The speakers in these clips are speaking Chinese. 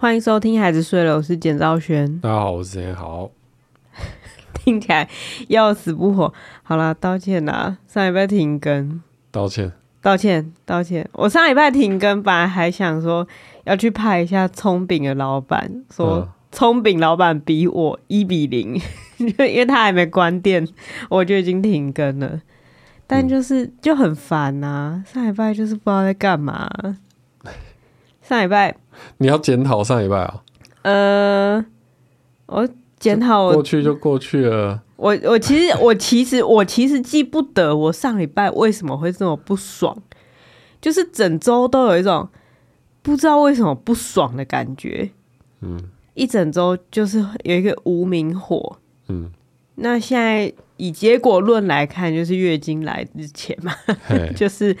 欢迎收听《孩子睡了》，我是简兆轩。大家好，我是简豪。听起来要死不活。好了，道歉啦，上礼拜停更。道歉，道歉，道歉。我上礼拜停更，本来还想说要去拍一下葱饼的老板，说葱饼老板比我一比零，因为他还没关店，我就已经停更了。但就是、嗯、就很烦呐、啊，上礼拜就是不知道在干嘛。上礼拜。你要检讨上礼拜啊？呃，我检讨过去就过去了。我我其实我其实我其实记不得我上礼拜为什么会这么不爽，就是整周都有一种不知道为什么不爽的感觉。嗯，一整周就是有一个无名火。嗯，那现在以结果论来看，就是月经来之前嘛，就是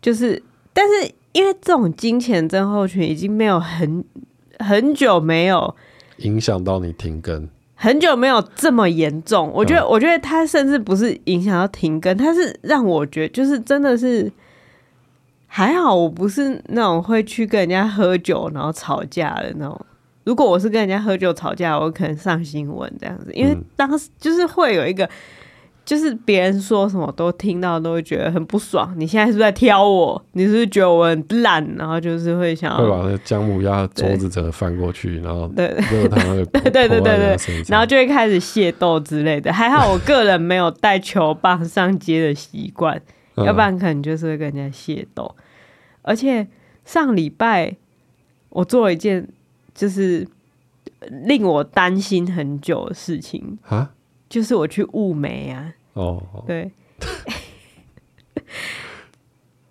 就是，但是。因为这种金钱症候群已经没有很很久没有影响到你停更，很久没有这么严重。我觉得，我觉得他甚至不是影响到停更，他是让我觉得就是真的是还好，我不是那种会去跟人家喝酒然后吵架的那种。如果我是跟人家喝酒吵架，我可能上新闻这样子，因为当时就是会有一个。就是别人说什么都听到都会觉得很不爽。你现在是不是在挑我？你是不是觉得我很烂？然后就是会想要会把那个姜母鸭桌子整个翻过去，然后对 对对对对对，然后就会开始械斗之类的。还好我个人没有带球棒上街的习惯，要不然可能就是会跟人家械斗。而且上礼拜我做了一件就是令我担心很久的事情啊。就是我去雾眉啊！哦，对，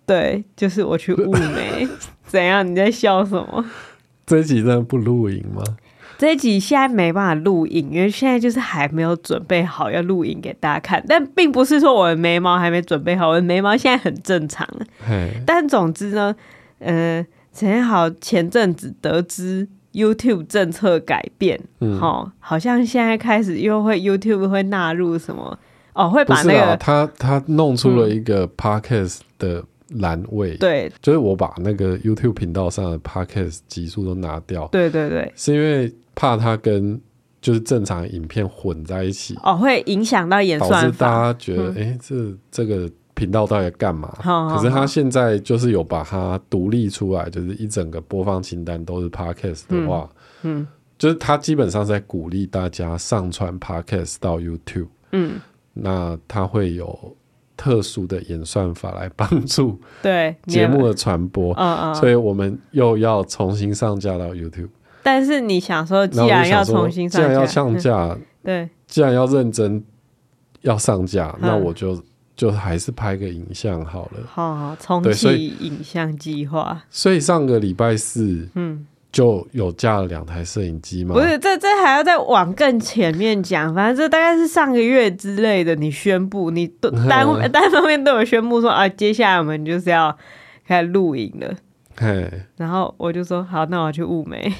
对，就是我去雾眉。怎样？你在笑什么？这一集真的不录影吗？这一集现在没办法录影，因为现在就是还没有准备好要录影给大家看。但并不是说我的眉毛还没准备好，我的眉毛现在很正常。但总之呢，呃，陈好前阵子得知。YouTube 政策改变，嗯，哦，好像现在开始又会 YouTube 会纳入什么哦，会把那个、啊、他他弄出了一个 Podcast 的栏位，嗯，对，就是我把那个 YouTube 频道上的 Podcast 集数都拿掉，对对对，是因为怕它跟就是正常影片混在一起，哦，会影响到演算，导致大家觉得哎、嗯。欸，这这个。频道到底干嘛？好好好，可是他现在就是有把它独立出来，就是一整个播放清单都是 Podcast 的话，嗯，嗯，就是他基本上在鼓励大家上传 Podcast 到 YouTube，嗯，那它会有特殊的演算法来帮助对 节目的传播，嗯嗯，所以我们又要重新上架到 YouTube。但是你想说，既然要重新上架，既然要上架，嗯，对，既然要认真要上架，嗯，那我就。就还是拍个影像好了，好好重启影像计划。所以上个礼拜四，嗯，就有架了两台摄影机吗。不是，这这还要再往更前面讲，反正这大概是上个月之类的。你宣布，你都单单方面都有宣布说啊，接下来我们就是要开始录影了。嘿，然后我就说好，那我要去雾眉。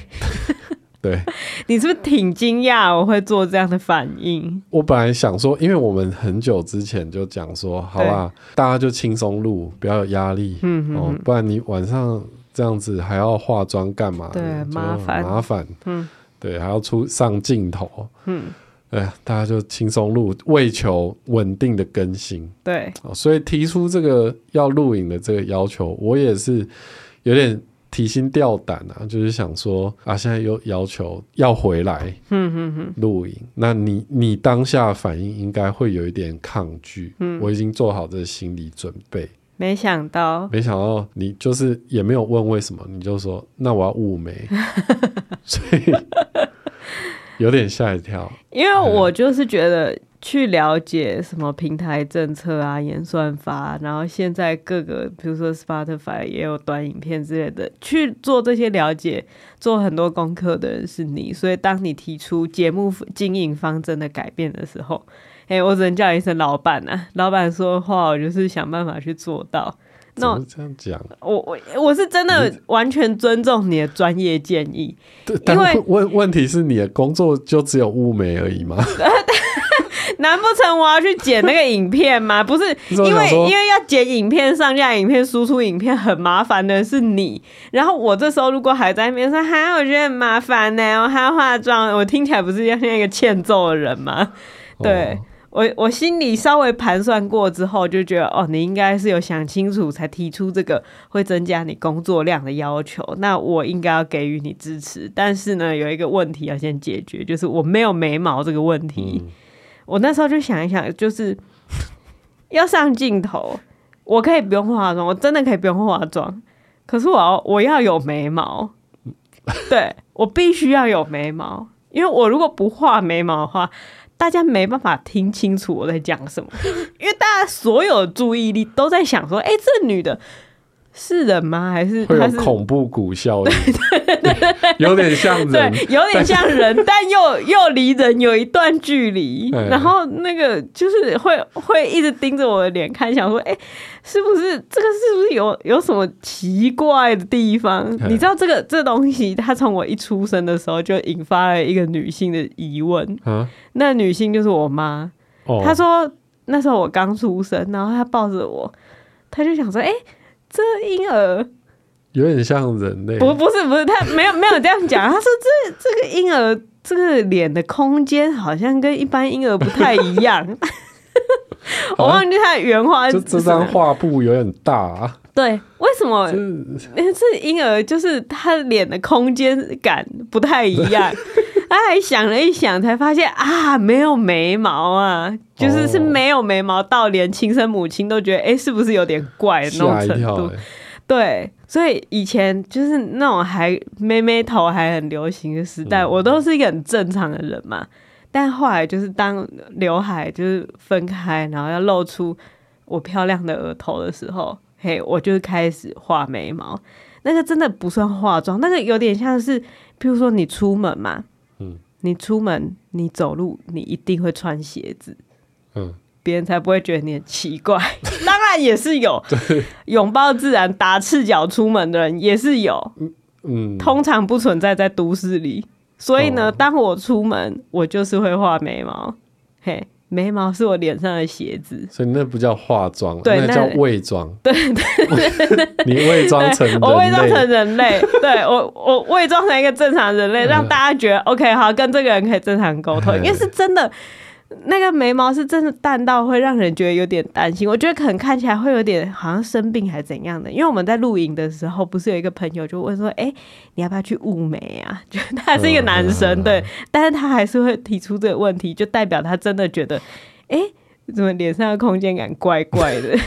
对，你是不是挺惊讶我会做这样的反应？我本来想说，因为我们很久之前就讲说，好吧，大家就轻松录，不要有压力，嗯哦，不然你晚上这样子还要化妆干嘛？对，麻烦。麻烦，嗯，对，还要出上镜头，嗯，哎，大家就轻松录，为求稳定的更新，对，所以提出这个要录影的这个要求，我也是有点。提心吊胆啊，就是想说啊，现在又要求要回来录影，那你你当下反应应该会有一点抗拒，嗯，我已经做好这个心理准备，没想到，没想到你就是也没有问为什么，你就说那我要雾眉，所以有点吓一跳，因为我就是觉得。去了解什么平台政策啊、演算法，然后现在各个，比如说 Spotify 也有短影片之类的，去做这些了解、做很多功课的人是你。所以，当你提出节目经营方针的改变的时候，哎，我只能叫一声老板啊！老板说的话，我就是想办法去做到。那我这样讲，我我我是真的完全尊重你的专业建议。对，因为问问题是你的工作就只有雾眉而已吗？难不成我要去剪那个影片吗？不是，因为因为要剪影片、上架影片、输出影片很麻烦的是你。然后我这时候如果还在那边说，哈，我觉得很麻烦呢，我还要化妆，我听起来不是像一个欠揍的人吗？对。哦我我心里稍微盘算过之后，就觉得哦，你应该是有想清楚才提出这个会增加你工作量的要求。那我应该要给予你支持。但是呢，有一个问题要先解决，就是我没有眉毛这个问题。嗯、我那时候就想一想，就是要上镜头，我可以不用化妆，我真的可以不用化妆。可是我要我要有眉毛，对，我必须要有眉毛，因为我如果不画眉毛的话。大家没办法听清楚我在讲什么，因为大家所有注意力都在想说：“哎、这女的。”是人吗？还是会有恐怖谷效应？对对对对，有点像人，对，有点像人，但，但又又离人有一段距离。然后那个就是会会一直盯着我的脸看，想说：“哎、欸，是不是这个？是不是有有什么奇怪的地方？”你知道这个这东西，它从我一出生的时候就引发了一个女性的疑问。啊、那女性就是我妈。哦、她说那时候我刚出生，然后她抱着我，她就想说：“哎、欸。”这婴儿有点像人类，不，不是，不是，他没有没有这样讲。他说这这个婴儿这个脸的空间好像跟一般婴儿不太一样。我忘记他的原话。这这张画布有点大啊。对，为什么？因为这婴儿就是他脸的空间感不太一样。他 还想了一想，才发现啊，没有眉毛啊，就是是没有眉毛，到连亲生母亲都觉得，哎、欸，是不是有点怪的那种程度？对，所以以前就是那种还妹妹头还很流行的时代，我都是一个很正常的人嘛。但后来就是当刘海就是分开，然后要露出我漂亮的额头的时候，嘿，我就开始画眉毛。那个真的不算化妆，那个有点像是，譬如说你出门嘛。你出门，你走路，你一定会穿鞋子，嗯，别人才不会觉得你很奇怪。当然也是有，拥抱自然、打赤脚出门的人也是有，嗯，通常不存在在都市里。所以呢，哦、当我出门，我就是会画眉毛，嘿。眉毛是我脸上的鞋子，所以那不叫化妆，对，那叫伪装。对对对，你伪装成，我伪装成人类，对我我伪装成一个正常人类，让大家觉得 OK 好，跟这个人可以正常沟通，因为是真的。那个眉毛是真的淡到会让人觉得有点担心，我觉得可能看起来会有点好像生病还是怎样的。因为我们在露营的时候，不是有一个朋友就问说：“哎、欸，你要不要去雾眉啊？” 就他是一个男生，对，但是他还是会提出这个问题，就代表他真的觉得，哎、欸，怎么脸上的空间感怪怪的？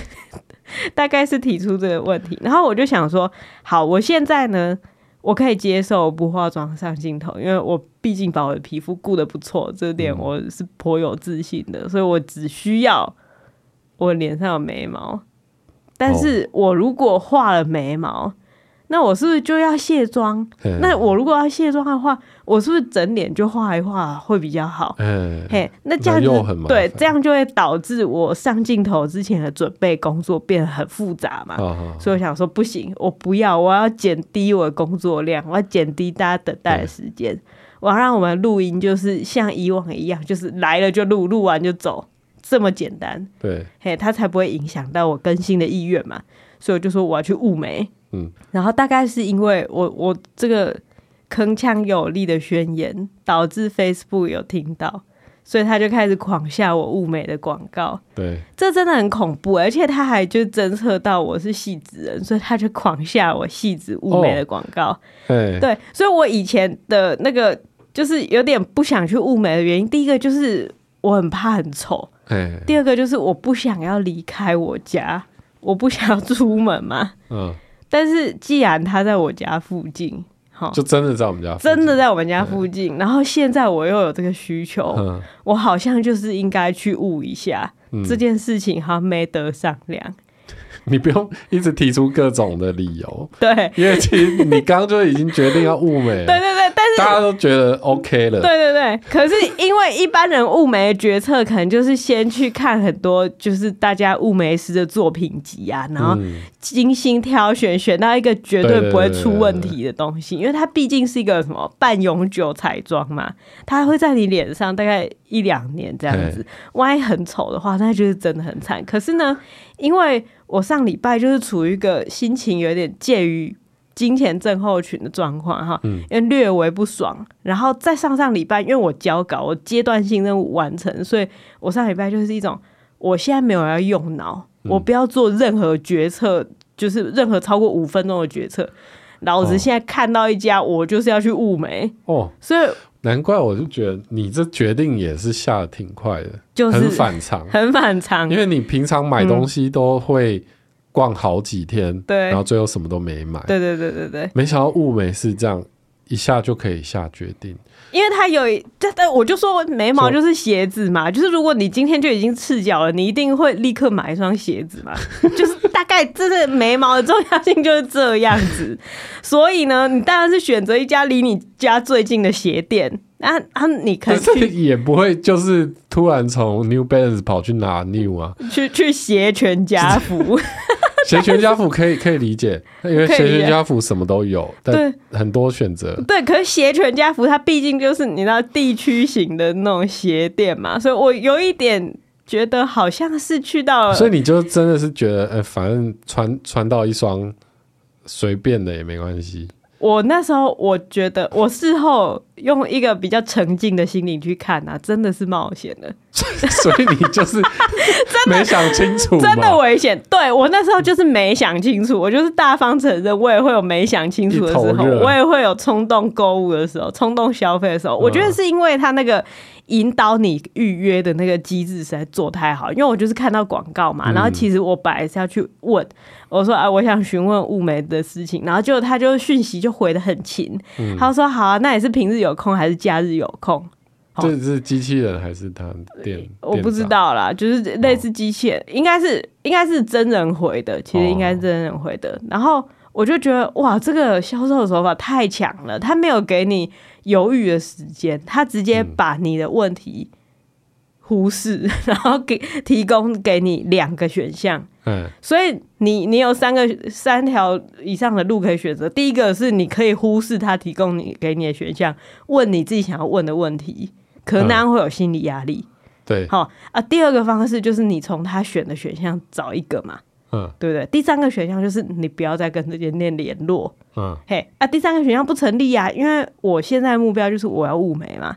大概是提出这个问题。然后我就想说，好，我现在呢。我可以接受不化妆上镜头，因为我毕竟把我的皮肤顾得不错，这点我是颇有自信的，所以我只需要我脸上有眉毛。但是我如果画了眉毛，那我是不是就要卸妆？那我如果要卸妆的话，我是不是整脸就画一画会比较好？嗯嘿，那这样子对，这样就会导致我上镜头之前的准备工作变得很复杂嘛。所以我想说，不行，我不要，我要减低我的工作量，我要减低大家等待的时间，我要让我们录音就是像以往一样，就是来了就录，录完就走，这么简单。对，嘿，它才不会影响到我更新的意愿嘛。所以我就说我要去雾眉。嗯，然后大概是因为我我这个铿锵有力的宣言，导致 Facebook 有听到，所以他就开始狂下我物美的广告。对，这真的很恐怖，而且他还就侦测到我是戏子人，所以他就狂下我戏子物美的广告。哦、对，所以我以前的那个就是有点不想去物美的原因，第一个就是我很怕很丑，第二个就是我不想要离开我家，我不想要出门嘛。嗯。但是既然他在我家附近，哈，就真的在我们家，真的在我们家附近。然后现在我又有这个需求，我好像就是应该去悟一下这件事情，好像没得商量。你不用一直提出各种的理由，对，因为其实你刚刚就已经决定要物美了。对 对对，但大家都觉得 OK 了。对对对，可是因为一般人雾眉的决策，可能就是先去看很多，就是大家雾眉师的作品集啊，然后精心挑选，选到一个绝对不会出问题的东西，因为它毕竟是一个什么半永久彩妆嘛，它会在你脸上大概一两年这样子，万一很丑的话，那就是真的很惨。可是呢，因为我上礼拜就是处于一个心情有点介于。金钱症候群的状况哈，因为略微不爽，然后再上上礼拜，因为我交稿，我阶段性任务完成，所以我上礼拜就是一种，我现在没有要用脑，我不要做任何决策，就是任何超过五分钟的决策。老子现在看到一家，我就是要去雾眉哦，所以难怪我就觉得你这决定也是下的挺快的，就是很反常，很反常，因为你平常买东西都会。逛好几天，对，然后最后什么都没买。对对对对对，没想到物美是这样一下就可以下决定，因为它有，这但我就说眉毛就是鞋子嘛，就，是如果你今天就已经赤脚了，你一定会立刻买一双鞋子嘛，就是大概这是眉毛的重要性就是这样子，所以呢，你当然是选择一家离你家最近的鞋店。那啊！你可以也不会就是突然从 New Balance 跑去拿 New 啊，去去鞋全家福。鞋全家福可以可以理解，因为鞋全家福什么都有，对，很多选择。对，可是鞋全家福它毕竟就是你知道地区型的那种鞋店嘛，所以我有一点觉得好像是去到了，所以你就真的是觉得，呃，反正穿穿到一双随便的也没关系。我那时候我觉得，我事后用一个比较沉静的心灵去看啊，真的是冒险的。所以你就是真 没想清楚，真的危险。对，我那时候就是没想清楚，我就是大方承认，我也会有没想清楚的时候，我也会有冲动购物的时候，冲动消费的时候。我觉得是因为他那个。引导你预约的那个机制实在做太好，因为我就是看到广告嘛，然后其实我本来是要去问，我说啊，我想询问物美的事情，然后就他就讯息就回的很勤，他说好啊，那也是平日有空还是假日有空？这是机器人还是他店？我不知道啦，就是类似机器人，应该是应该是真人回的，其实应该是真人回的，然后。我就觉得哇，这个销售手法太强了，他没有给你犹豫的时间，他直接把你的问题忽视，嗯、然后给提供给你两个选项。嗯，所以你你有三个三条以上的路可以选择。第一个是你可以忽视他提供你给你的选项，问你自己想要问的问题，可能会有心理压力。对，好啊。第二个方式就是你从他选的选项找一个嘛。嗯，对不对？第三个选项就是你不要再跟这间店联络。嗯，嘿啊，第三个选项不成立啊，因为我现在目标就是我要物美嘛，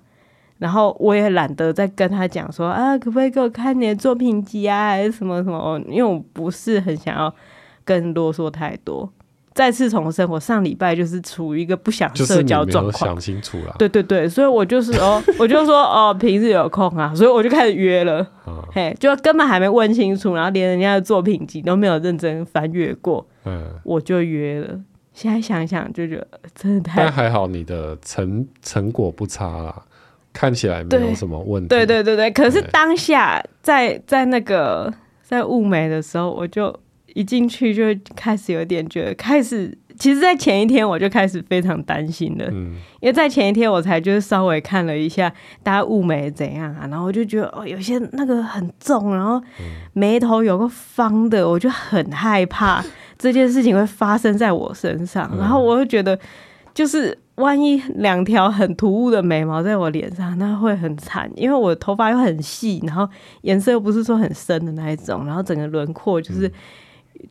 然后我也懒得再跟他讲说啊，可不可以给我看你的作品集啊，还是什么什么？因为我不是很想要跟啰嗦太多。再次重申，我上礼拜就是处于一个不想社交状况，想清楚了。对对对，所以我就是哦，我就说哦，平日有空啊，所以我就开始约了。嗯、嘿，就根本还没问清楚，然后连人家的作品集都没有认真翻阅过，嗯，我就约了。现在想想就觉得真的太……但还好你的成成果不差啦，看起来没有什么问题。对对对对，可是当下在在那个在雾眉的时候，我就。一进去就开始有点觉得，开始其实，在前一天我就开始非常担心了，嗯，因为在前一天我才就是稍微看了一下大家雾眉怎样啊，然后我就觉得哦，有些那个很重，然后眉头有个方的，我就很害怕这件事情会发生在我身上，然后我就觉得，就是万一两条很突兀的眉毛在我脸上，那会很惨，因为我的头发又很细，然后颜色又不是说很深的那一种，然后整个轮廓就是。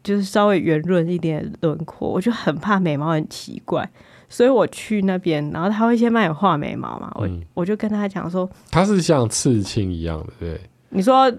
就是稍微圆润一点轮廓，我就很怕眉毛很奇怪，所以我去那边，然后他会先帮你画眉毛嘛，我、嗯、我就跟他讲说，他是像刺青一样的，对。你说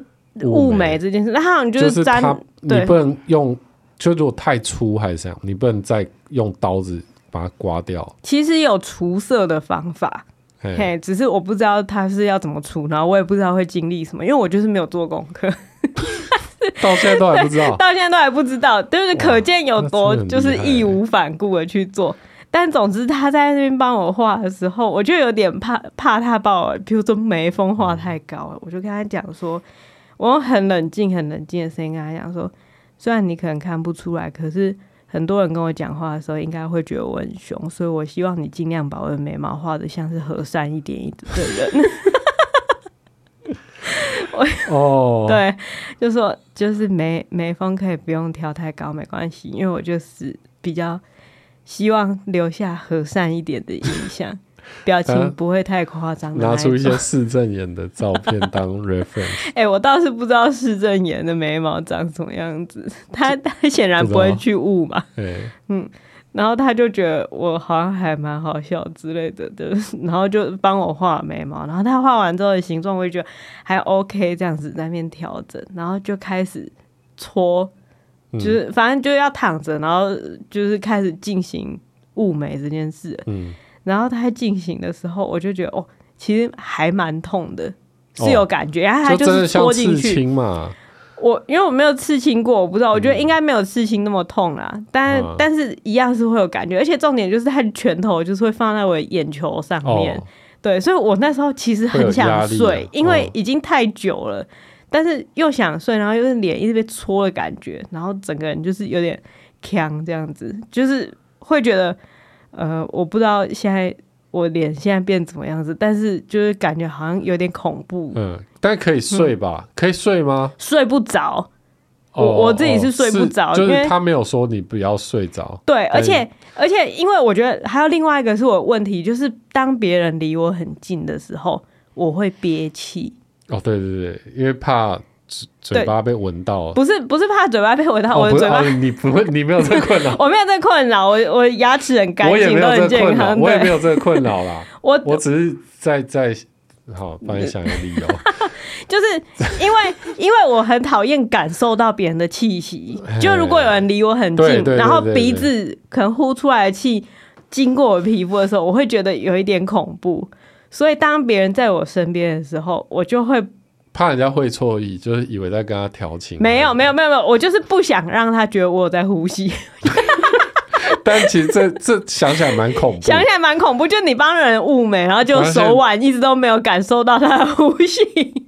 雾眉这件事，那他好像就是粘，就是你不能用，就如果太粗还是这样，你不能再用刀子把它刮掉。其实有除色的方法嘿，只是我不知道他是要怎么除，然后我也不知道会经历什么，因为我就是没有做功课。到现在都还不知道，到现在都还不知道，就是可见有多就是义无反顾的去做。但总之他在那边帮我画的时候，我就有点怕怕他把我，比如说眉峰画太高了，我就跟他讲说，我用很冷静、很冷静的声音跟他讲说，虽然你可能看不出来，可是很多人跟我讲话的时候，应该会觉得我很凶，所以我希望你尽量把我的眉毛画的像是和善一点一点的人。哦，对，就说就是眉眉峰可以不用挑太高，没关系，因为我就是比较希望留下和善一点的印象。表情不会太夸张，拿出一些市政眼的照片 当 reference。哎、欸，我倒是不知道市政眼的眉毛长什么样子，他他显然不会去雾嘛。嗯，然后他就觉得我好像还蛮好笑之类的，的，然后就帮我画眉毛。然后他画完之后的形状，我就觉得还 OK，这样子在那边调整，然后就开始搓，就是反正就要躺着，然后就是开始进行雾眉这件事。嗯。然后他进行的时候，我就觉得哦，其实还蛮痛的，是有感觉。然后他就是戳进去嘛。我因为我没有刺青过，我不知道。我觉得应该没有刺青那么痛啦，但但是一样是会有感觉。而且重点就是他的拳头就是会放在我的眼球上面，对，所以我那时候其实很想睡，因为已经太久了，但是又想睡，然后又是脸一直被戳的感觉，然后整个人就是有点呛这样子，就是会觉得。呃，我不知道现在我脸现在变怎么样子，但是就是感觉好像有点恐怖。嗯，但可以睡吧？嗯、可以睡吗？睡不着。我、哦、我自己是睡不着，就是他没有说你不要睡着。对，而且而且，因为我觉得还有另外一个是我问题，就是当别人离我很近的时候，我会憋气。哦，对对对，因为怕。嘴巴被闻到了，不是不是怕嘴巴被闻到，我的嘴巴你不会，你没有这个 困扰，我没有这个困扰，我我牙齿很干净，都很健康，我也没有这个困扰啦。我我只是在在好帮你想一个理由，就是因为因为我很讨厌感受到别人的气息，就如果有人离我很近，然后鼻子可能呼出来的气经过我皮肤的时候，我会觉得有一点恐怖，所以当别人在我身边的时候，我就会。怕人家会错意，就是以为在跟他调情。没有，没有，没有，没有，我就是不想让他觉得我有在呼吸。但其实这这想起来蛮恐怖，想起来蛮恐怖。就你帮人物美，然后就手腕一直都没有感受到他的呼吸。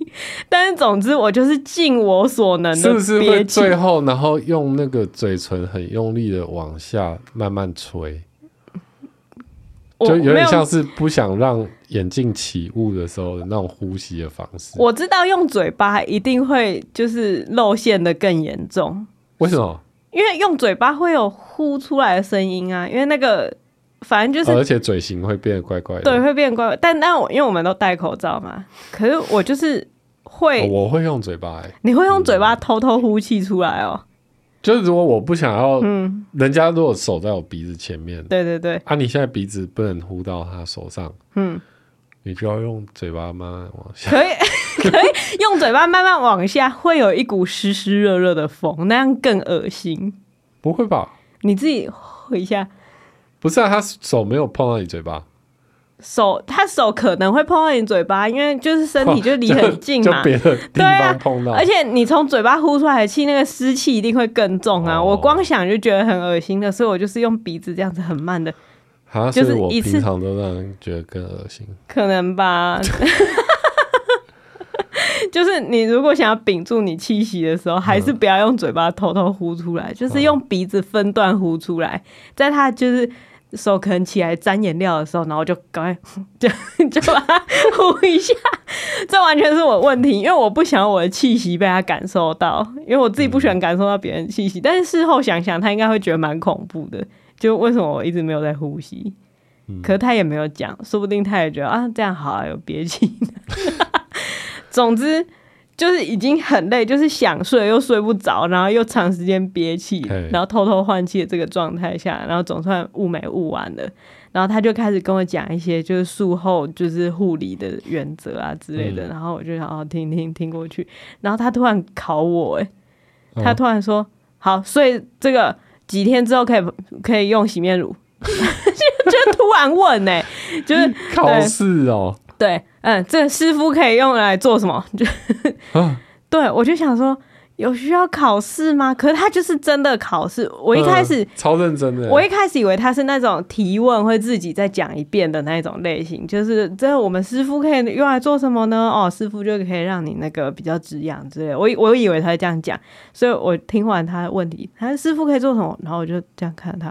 但是总之，我就是尽我所能的，是不是会最后，然后用那个嘴唇很用力的往下慢慢吹？就有点像是不想让眼镜起雾的时候的那种呼吸的方式。我知道用嘴巴一定会就是露馅的更严重。为什么？因为用嘴巴会有呼出来的声音啊。因为那个反正就是，而且嘴型会变得怪怪的。对，会变得怪怪。但但我因为我们都戴口罩嘛，可是我就是会，哦、我会用嘴巴、欸。你会用嘴巴偷偷呼气出来哦。就是如果我不想要，嗯，人家如果手在我鼻子前面，对对对，啊，你现在鼻子不能呼到他手上，嗯，你就要用嘴巴慢慢往下，可以 可以用嘴巴慢慢往下，会有一股湿湿热热的风，那样更恶心。不会吧？你自己回一下。不是啊，他手没有碰到你嘴巴。手，他手可能会碰到你嘴巴，因为就是身体 就离很近嘛，就别的地方碰到。对啊，而且你从嘴巴呼出来的气，那个湿气一定会更重啊！哦、我光想就觉得很恶心的，所以我就是用鼻子这样子很慢的，就是一次。平常都让人觉得更恶心，可能吧。就是你如果想要屏住你气息的时候，还是不要用嘴巴偷偷呼出来，嗯、就是用鼻子分段呼出来，在它就是。手可能起来沾颜料的时候，然后就赶快 就 就把它呼一下，这完全是我问题，因为我不想我的气息被他感受到，因为我自己不喜欢感受到别人气息。但是事后想想，他应该会觉得蛮恐怖的，就为什么我一直没有在呼吸？可他也没有讲，说不定他也觉得啊，这样好啊，有憋气。总之。就是已经很累，就是想睡又睡不着，然后又长时间憋气，然后偷偷换气的这个状态下，然后总算雾眉雾完了，然后他就开始跟我讲一些就是术后就是护理的原则啊之类的，嗯、然后我就想哦听听听过去，然后他突然考我，哎，他突然说、哦、好，所以这个几天之后可以可以用洗面乳，就 就突然问哎，就是 考试哦。对，嗯，这个师傅可以用来做什么？就，啊、对我就想说，有需要考试吗？可是他就是真的考试。我一开始、嗯、超认真的，我一开始以为他是那种提问会自己再讲一遍的那种类型，就是这我们师傅可以用来做什么呢？哦，师傅就可以让你那个比较止痒之类的。我我以为他会这样讲，所以我听完他的问题，他说师傅可以做什么？然后我就这样看他，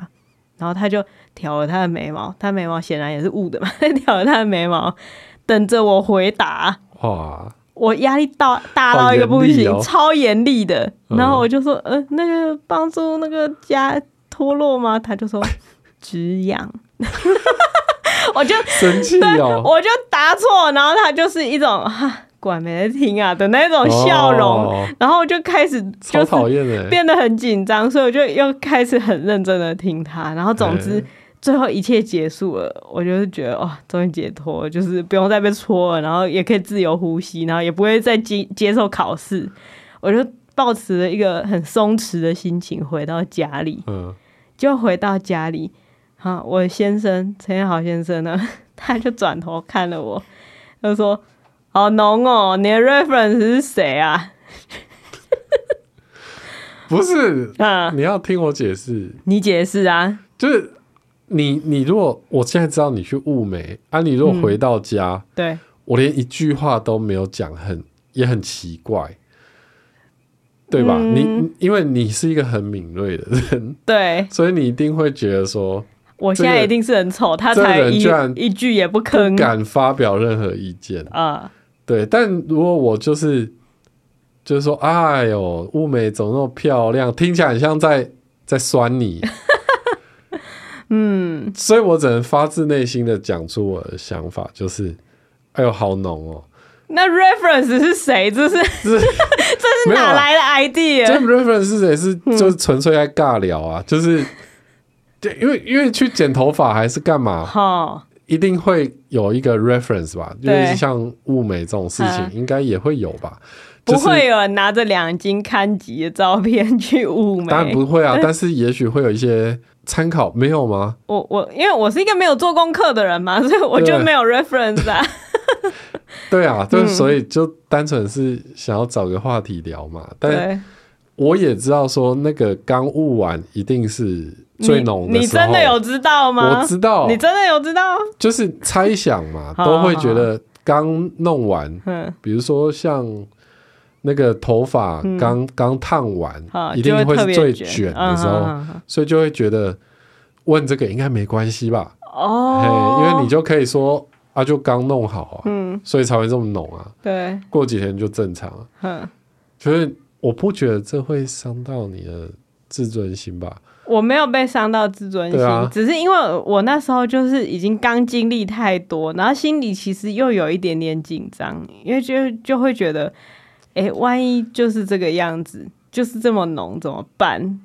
然后他就挑了他的眉毛，他眉毛显然也是雾的嘛，挑了他的眉毛，等着我回答。哇！我压力大大到一个不行，哦、超严厉的。然后我就说，嗯、呃，那个帮助那个家脱落吗？他就说 止痒。我就生气哦，我就答错，然后他就是一种哈，管没人听啊的那种笑容。哦、然后我就开始就是变得很紧张，所以我就又开始很认真的听他。然后总之。最后一切结束了，我就是觉得哇，终于解脱了，就是不用再被戳了，然后也可以自由呼吸，然后也不会再接接受考试，我就抱持了一个很松弛的心情回到家里。嗯，就回到家里，好，我先生陈彦豪先生呢，他就转头看了我，他说：“好浓哦，你的 reference 是谁啊？” 不是，啊，你要听我解释，你解释啊，就是。你你如果我现在知道你去物美啊，你如果回到家，嗯、对我连一句话都没有讲，很也很奇怪，对吧？嗯、你因为你是一个很敏锐的人，对，所以你一定会觉得说，我现在一定是很丑，他才一居然一句也不吭，不敢发表任何意见啊。对，但如果我就是就是说，哎呦，物美怎么那么漂亮？听起来很像在在酸你。嗯，所以我只能发自内心的讲出我的想法，就是，哎呦，好浓哦。那 reference 是谁？这是 这是哪来的 idea？这 reference 是谁？是就是纯粹在尬聊啊，嗯、就是，对，因为因为去剪头发还是干嘛？哈，一定会有一个 reference 吧？因为像物美这种事情，应该也会有吧？不会有人拿着两斤看级的照片去物美，当然不会啊。但是也许会有一些。参考没有吗？我我因为我是一个没有做功课的人嘛，所以我就没有 reference 啊。对啊，就所以就单纯是想要找个话题聊嘛。但我也知道说那个刚悟完一定是最浓的。你真的有知道吗？我知道，你真的有知道？就是猜想嘛，都会觉得刚弄完，比如说像。那个头发刚刚烫完，一定会是最卷的时候，所以就会觉得问这个应该没关系吧？哦，因为你就可以说啊，就刚弄好啊，嗯所以才会这么浓啊。对，过几天就正常了。嗯，所以我不觉得这会伤到你的自尊心吧？我没有被伤到自尊心，只是因为我那时候就是已经刚经历太多，然后心里其实又有一点点紧张，因为就就会觉得。哎、欸，万一就是这个样子，就是这么浓，怎么办？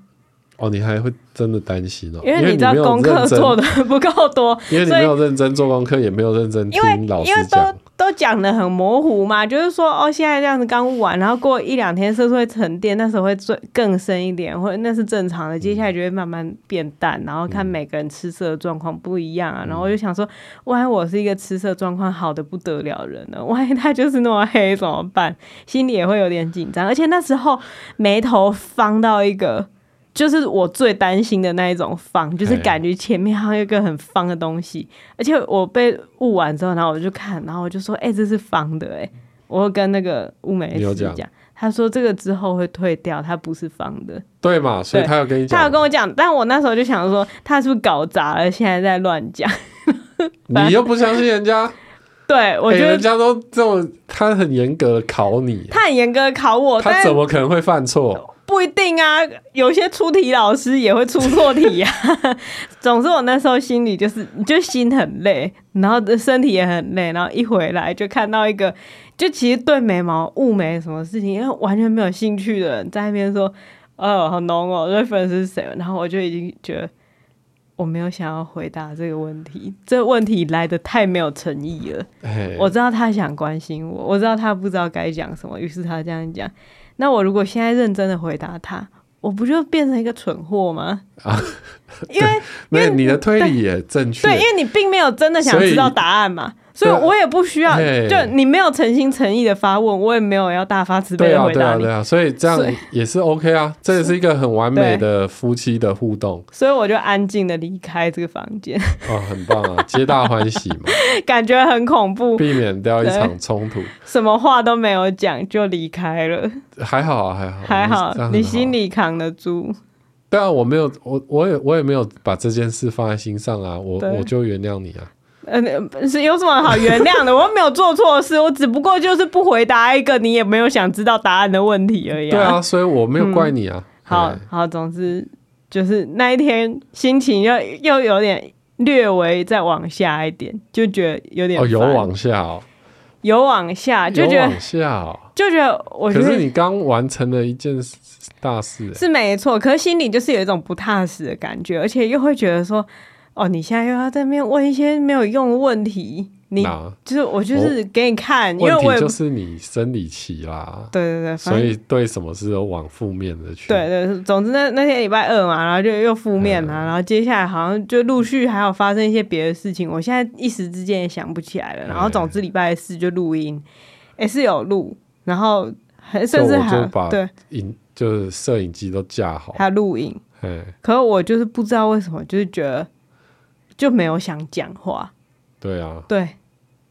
哦，你还会真的担心哦？因为你知道功课做的不够多，因为你没有认真做功课，也没有认真听老师讲。因为都都讲的很模糊嘛，就是说哦，现在这样子刚雾完，然后过一两天色素会沉淀，那时候会最更深一点，或者那是正常的。接下来就会慢慢变淡，然后看每个人吃色的状况不一样啊。嗯、然后我就想说，万一我是一个吃色状况好的不得了人呢？万一他就是那么黑怎么办？心里也会有点紧张，而且那时候眉头方到一个。就是我最担心的那一种方，就是感觉前面好像有一个很方的东西，而且我被误完之后，然后我就看，然后我就说：“哎、欸，这是方的。”哎，我会跟那个物美师讲，他说这个之后会退掉，它不是方的，对嘛？所以他有跟你讲，他有跟我讲，但我那时候就想说，他是不是搞砸了？现在在乱讲，你又不相信人家？对，我觉得、欸、人家都这么，他很严格的考你，他很严格的考我，他怎么可能会犯错？不一定啊，有些出题老师也会出错题呀。总之，我那时候心里就是，就心很累，然后身体也很累，然后一回来就看到一个，就其实对眉毛雾眉什么事情，因为完全没有兴趣的人在那边说，哦，好浓哦那粉丝是谁？然后我就已经觉得我没有想要回答这个问题，这个问题来的太没有诚意了。我知道他想关心我，我知道他不知道该讲什么，于是他这样讲。那我如果现在认真的回答他，我不就变成一个蠢货吗？啊，因为因为你的推理也正确，对，因为你并没有真的想知道答案嘛，所以我也不需要，就你没有诚心诚意的发问，我也没有要大发慈悲的回答你。对啊，对啊，对啊，所以这样也是 OK 啊，这也是一个很完美的夫妻的互动。所以我就安静的离开这个房间。哦，很棒啊，皆大欢喜嘛。感觉很恐怖，避免掉一场冲突。什么话都没有讲就离开了。还好啊，还好，还好，好，你心里扛得住。对啊，我没有，我我也我也没有把这件事放在心上啊，我我就原谅你啊。呃，是有什么好原谅的？我又没有做错事，我只不过就是不回答一个你也没有想知道答案的问题而已、啊。对啊，所以我没有怪你啊。嗯、好好，总之就是那一天心情又又有点略微再往下一点，就觉得有点哦，有往下哦，有往下，就觉得往下哦，就觉得我觉得可是你刚完成了一件大事，是没错，可是心里就是有一种不踏实的感觉，而且又会觉得说。哦，你现在又要在那边问一些没有用的问题，你就是我就是给你看，因为我问题就是你生理期啦，对对对，所以对什么事都往负面的去。对对，总之那那天礼拜二嘛，然后就又负面嘛，然后接下来好像就陆续还有发生一些别的事情，我现在一时之间也想不起来了。然后总之礼拜四就录音，也是有录，然后还甚至还对影就是摄影机都架好，还有录影。可是我就是不知道为什么，就是觉得。就没有想讲话，对啊，对，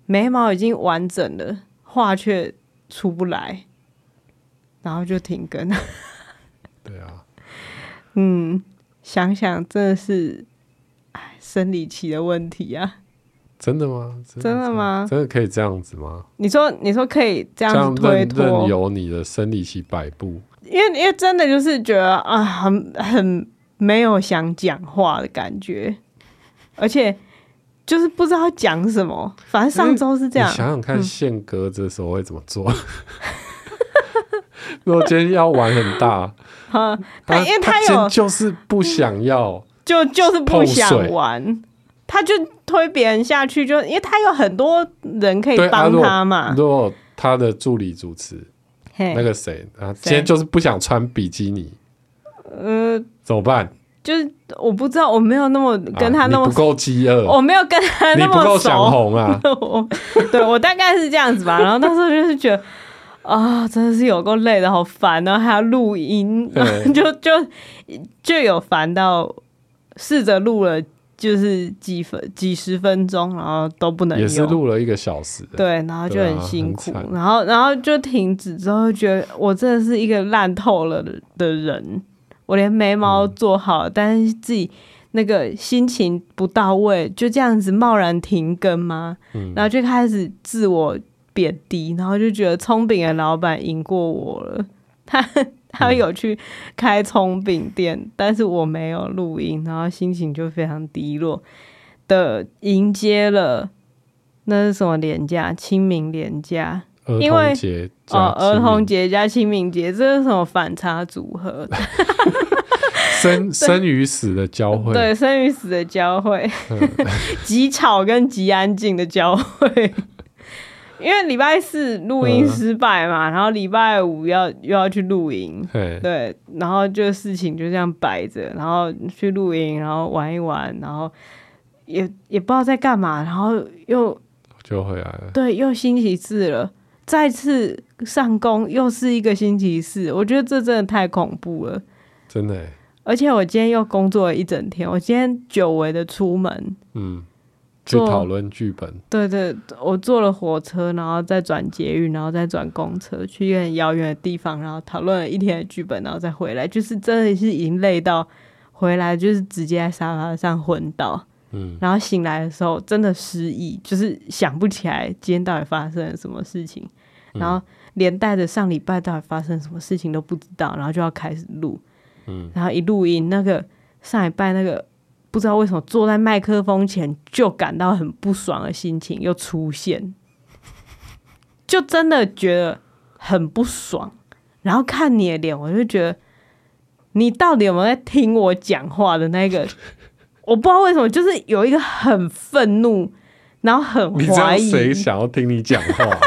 眉毛已经完整了，话却出不来，然后就停更。对啊，嗯，想想真的是，哎，生理期的问题啊。真的吗？真的，吗？真的可以这样子吗？你说，你说可以这样子推脱，任由你的生理期摆布？因为，因为真的就是觉得啊，很很没有想讲话的感觉。而且就是不知道讲什么，反正上周是这样。你想想看，宪哥这时候会怎么做？如果今天要玩很大，他因为他有就是不想要，就就是不想玩，他就推别人下去，就因为他有很多人可以帮他嘛。如果他的助理主持那个谁啊，今天就是不想穿比基尼，呃，怎么办？就是我不知道，我没有那么跟他那么、啊、不够饥饿，我没有跟他那么不够想红啊！我对我大概是这样子吧。然后那时候就是觉得啊，真的是有够累的，好烦啊，还要录音，就就就有烦到试着录了，就是几分几十分钟，然后都不能用，也是录了一个小时。对，然后就很辛苦，啊、然后然后就停止之后，觉得我真的是一个烂透了的人。我连眉毛都做好，嗯，但是自己那个心情不到位，就这样子贸然停更吗？嗯，然后就开始自我贬低，然后就觉得葱饼的老板赢过我了。他他有去开葱饼店，嗯，但是我没有录音，然后心情就非常低落的迎接了那是什么年假？清明年假。因为哦，儿童节加清明节，这是什么反差组合？生生与死的交汇，对，生与死的交汇，极吵跟极安静的交汇。因为礼拜四录音失败嘛，嗯、然后礼拜五要又要去录音，对，然后就事情就这样摆着，然后去录音，然后玩一玩，然后也也不知道在干嘛，然后又就回来了，对，又星期四了。再次上工，又是一个星期四，我觉得这真的太恐怖了，真的。而且我今天又工作了一整天，我今天久违的出门，嗯，去讨论剧本。对，对对，我坐了火车，然后再转捷运，然后再转公车，去一个很遥远的地方，然后讨论了一天的剧本，然后再回来，就是真的是已经累到回来，就是直接在沙发上昏倒。嗯，然后醒来的时候真的失忆，就是想不起来今天到底发生了什么事情，嗯、然后连带着上礼拜到底发生什么事情都不知道，然后就要开始录，嗯，然后一录音，那个上礼拜那个不知道为什么坐在麦克风前就感到很不爽的心情又出现，就真的觉得很不爽，然后看你的脸，我就觉得你到底有没有在听我讲话的那个。我不知道为什么，就是有一个很愤怒，然后很怀疑。谁想要听你讲话？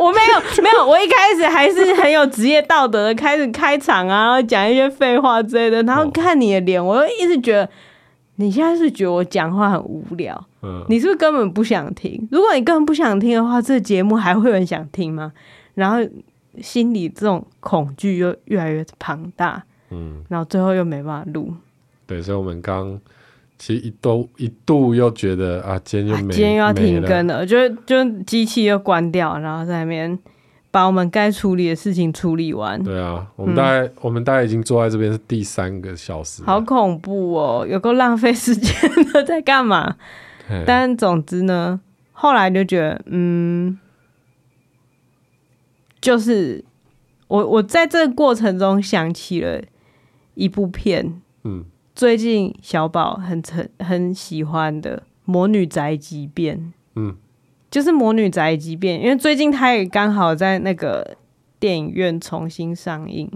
我没有，没有。我一开始还是很有职业道德的，开始开场啊，然后讲一些废话之类的。然后看你的脸，我又一直觉得你现在是觉得我讲话很无聊。嗯，你是不是根本不想听？如果你根本不想听的话，这个节目还会有人想听吗？然后心里这种恐惧又越来越庞大，嗯，然后最后又没办法录。对，所以我们刚其实一度一度又觉得啊，今天就没、啊、今天又要停更了，了就就机器又关掉，然后在那边把我们该处理的事情处理完。对啊，我们大概、嗯、我们大概已经坐在这边是第三个小时，好恐怖哦，有够浪费时间的，在干嘛？但总之呢，后来就觉得，嗯，就是我我在这个过程中想起了一部片，嗯，最近小宝很很很喜欢的《魔女宅急便》，嗯，就是《魔女宅急便》，因为最近它也刚好在那个电影院重新上映，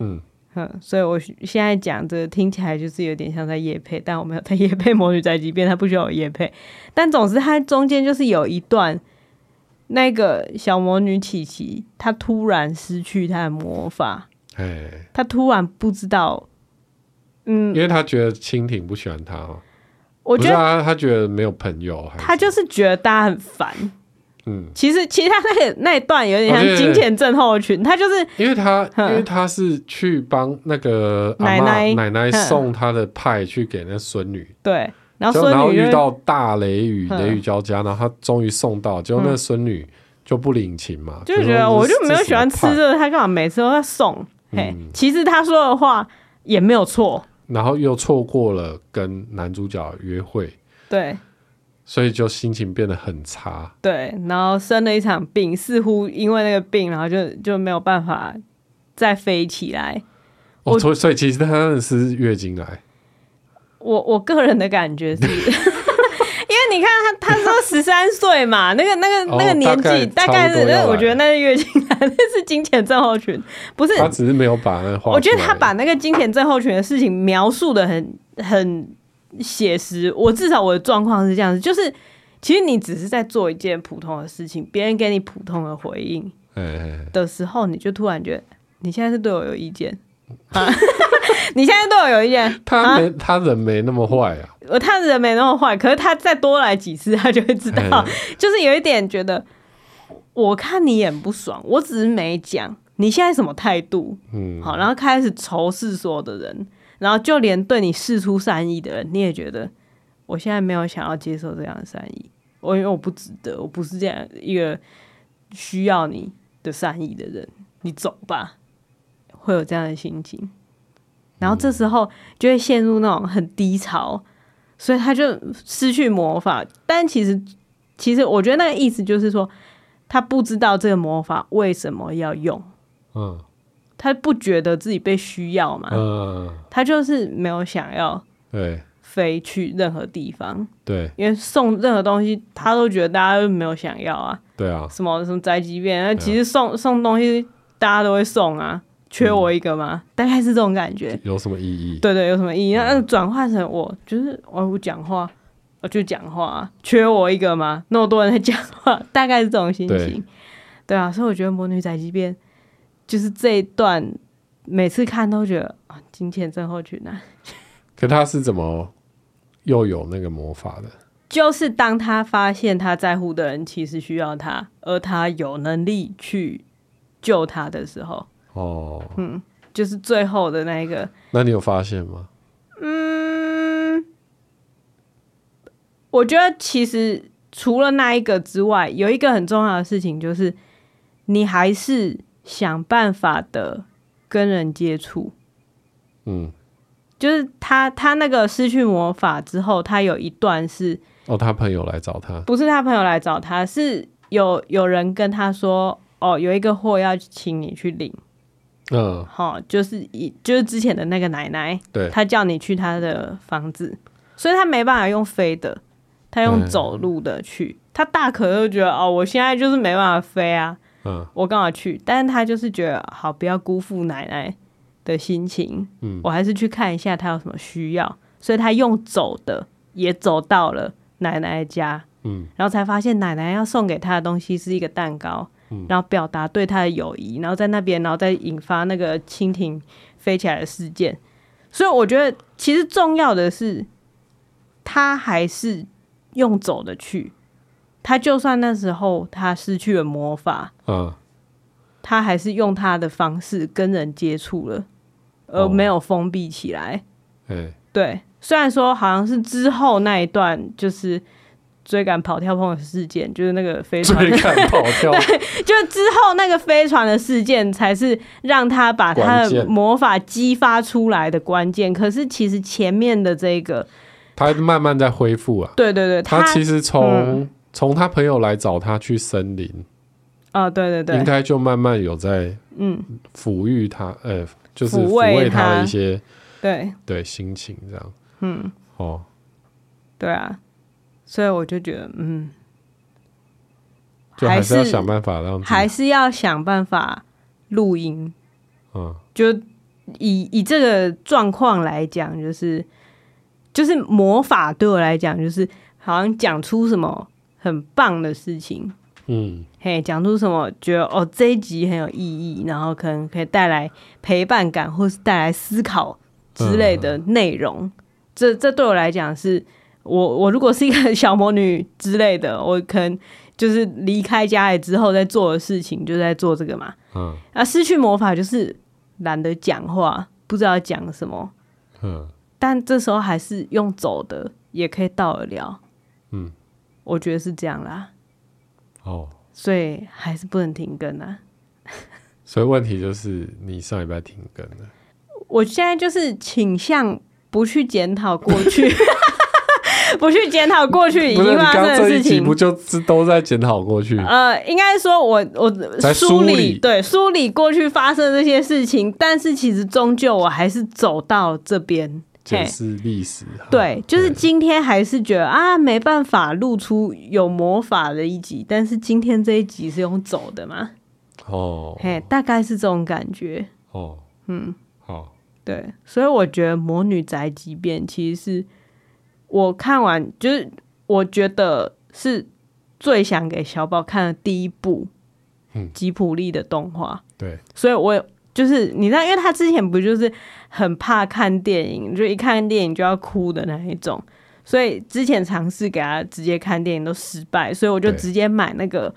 嗯。嗯，所以我现在讲这听起来就是有点像在夜配，但我没有在夜配《魔女宅急便》，它不需要有夜配。但总之，它中间就是有一段，那个小魔女琪琪，她突然失去她的魔法，哎，她突然不知道，嗯，因为他觉得蜻蜓不喜欢她，我觉得他他觉得没有朋友，他就是觉得大家很烦。嗯，其实其实他那个那一段有点像金钱症候群，他就是因为他因为他是去帮那个奶奶奶奶送他的派去给那孙女，对，然后然后遇到大雷雨，雷雨交加，然后他终于送到，结果那个孙女就不领情嘛，就觉得我就没有喜欢吃这个，他干嘛每次都在送？嘿，其实他说的话也没有错，然后又错过了跟男主角约会，对。所以就心情变得很差，对，然后生了一场病，似乎因为那个病，然后就就没有办法再飞起来。哦，所以所以其实他是月经来。我我个人的感觉是，你看他他说十三岁嘛，那个那个那个年纪、哦、大概是，那我觉得那是月经来，那是金钱症候群，不是？他只是没有把那个，我觉得他把那个金钱症候群的事情描述的很很。写实，我至少我的状况是这样子，就是其实你只是在做一件普通的事情，别人给你普通的回应的时候，你就突然觉得你现在是对我有意见啊？你现在对我有意见？他没，他人没那么坏啊，他人没那么坏，可是他再多来几次，他就会知道，就是有一点觉得我看你也不爽，我只是没讲，你现在什么态度？嗯，好，然后开始仇视所有的人。然后就连对你释出善意的人，你也觉得我现在没有想要接受这样的善意，我因为我不值得，我不是这样一个需要你的善意的人，你走吧，会有这样的心情。然后这时候就会陷入那种很低潮，所以他就失去魔法。但其实，其实我觉得那个意思就是说，他不知道这个魔法为什么要用。嗯。他不觉得自己被需要嘛？嗯，他就是没有想要对飞去任何地方。对，因为送任何东西，他都觉得大家都没有想要啊。对啊，什么什么宅急便，那其实送送东西大家都会送啊，缺我一个吗？大概是这种感觉。有什么意义？对对，有什么意义？那转换成我就是我不讲话，我就讲话，缺我一个吗？那么多人在讲话，大概是这种心情。对啊，所以我觉得魔女宅急便。就是这一段，每次看都觉得啊，金钱症候群啊。可他是怎么又有那个魔法的？就是当他发现他在乎的人其实需要他，而他有能力去救他的时候。哦，嗯，就是最后的那一个。那你有发现吗？嗯，我觉得其实除了那一个之外，有一个很重要的事情，就是你还是。想办法的跟人接触，嗯，就是他他那个失去魔法之后，他有一段是哦，他朋友来找他，不是他朋友来找他，是有有人跟他说，哦，有一个货要请你去领，嗯，好，就是一就是之前的那个奶奶，对，她叫你去她的房子，所以她没办法用飞的，她用走路的去，嗯、他大可就觉得哦，我现在就是没办法飞啊。嗯，我刚好去，但是她就是觉得好，不要辜负奶奶的心情。嗯，我还是去看一下她有什么需要，所以她用走的也走到了奶奶家。嗯，然后才发现奶奶要送给她的东西是一个蛋糕。嗯，然后表达对他的友谊，然后在那边，然后再引发那个蜻蜓飞起来的事件。所以我觉得，其实重要的是，他还是用走的去。他就算那时候他失去了魔法，嗯，他还是用他的方式跟人接触了，而没有封闭起来。哦，对，虽然说好像是之后那一段就是。追赶跑跳碰的事件，就是那个飞船。追赶跑跳，对，就之后那个飞船的事件，才是让他把他的魔法激发出来的关键。可是其实前面的这个，他慢慢在恢复啊。对对对，他，他其实从从、嗯、他朋友来找他去森林，啊、哦，对对对，应该就慢慢有在嗯抚育他，呃，就是抚慰他的一些对对心情这样。嗯，哦，对啊。所以我就觉得，嗯，就还是要想办法让，还是要想办法录音。嗯，就以以这个状况来讲，就是就是魔法对我来讲，就是好像讲出什么很棒的事情。嗯，嘿，讲出什么觉得哦这一集很有意义，然后可能可以带来陪伴感，或是带来思考之类的内容。嗯、这这对我来讲是。我我如果是一个小魔女之类的，我可能就是离开家里之后在做的事情，就在做这个嘛。嗯，啊，失去魔法就是懒得讲话，不知道讲什么。嗯，但这时候还是用走的也可以到得了。嗯，我觉得是这样啦。哦，所以还是不能停更啊。所以问题就是你上礼拜停更了。我现在就是倾向不去检讨过去。不去检讨过去已经发生的事情，不就是都在检讨过去？呃，应该说我我梳理对梳理过去发生的这些事情，但是其实终究我还是走到这边，检视历史。对，就是今天还是觉得啊，没办法露出有魔法的一集，但是今天这一集是用走的嘛？哦，嘿，大概是这种感觉。哦，嗯，好，对，所以我觉得《魔女宅急便》其实是。我看完就是，我觉得是最想给小宝看的第一部，吉普力的动画。对，所以我就是你知道，因为他之前不就是很怕看电影，就一看电影就要哭的那一种，所以之前尝试给他直接看电影都失败，所以我就直接买那个。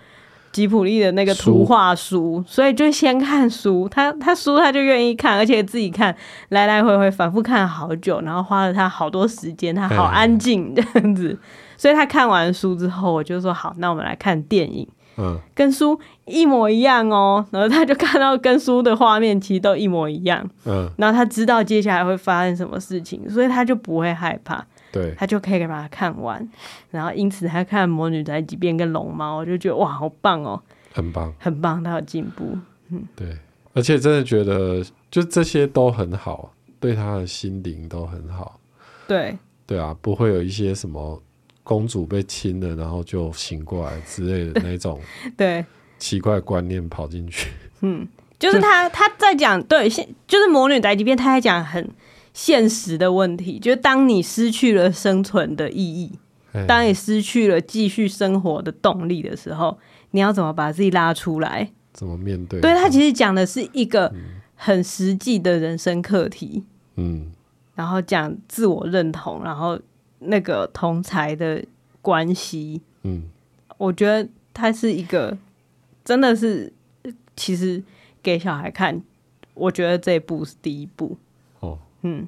吉普力的那个图画书，书，所以就先看书。他他书他就愿意看，而且自己看，来来回回反复看好久，然后花了他好多时间。他好安静这样子，所以他看完书之后，我就说好，那我们来看电影。嗯，跟书一模一样哦。然后他就看到跟书的画面其实都一模一样。嗯，然后他知道接下来会发生什么事情，所以他就不会害怕。对，他就可以把它看完，然后因此他看《魔女宅急便》跟《龙猫》，我就觉得哇，好棒哦，很棒，很棒，他有进步。嗯，对，而且真的觉得，就这些都很好，对他的心灵都很好。对，对啊，不会有一些什么公主被亲了，然后就醒过来之类的那种 对奇怪观念跑进去。嗯，就是他他在讲，对，现就是《魔女宅急便》，他在讲很。现实的问题，就是当你失去了生存的意义，当你失去了继续生活的动力的时候，你要怎么把自己拉出来？怎么面对？对，他其实讲的是一个很实际的人生课题。嗯，然后讲自我认同，然后那个同才的关系。嗯，我觉得他是一个，真的是，其实给小孩看，我觉得这一步是第一部。嗯，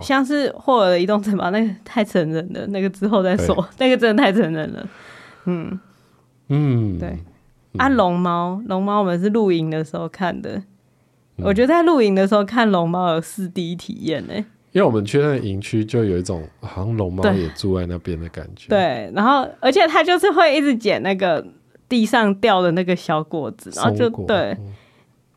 像是霍尔的移动城堡，那个太成人了，那个之后再说，那个真的太成人了。嗯嗯，对。啊，龙猫，龙猫，我们是露营的时候看的。嗯、我觉得在露营的时候看龙猫有四 D 体验呢、欸，因为我们去那个营区，就有一种好像龙猫也住在那边的感觉。对，然后而且它就是会一直捡那个地上掉的那个小果子，然后就对。嗯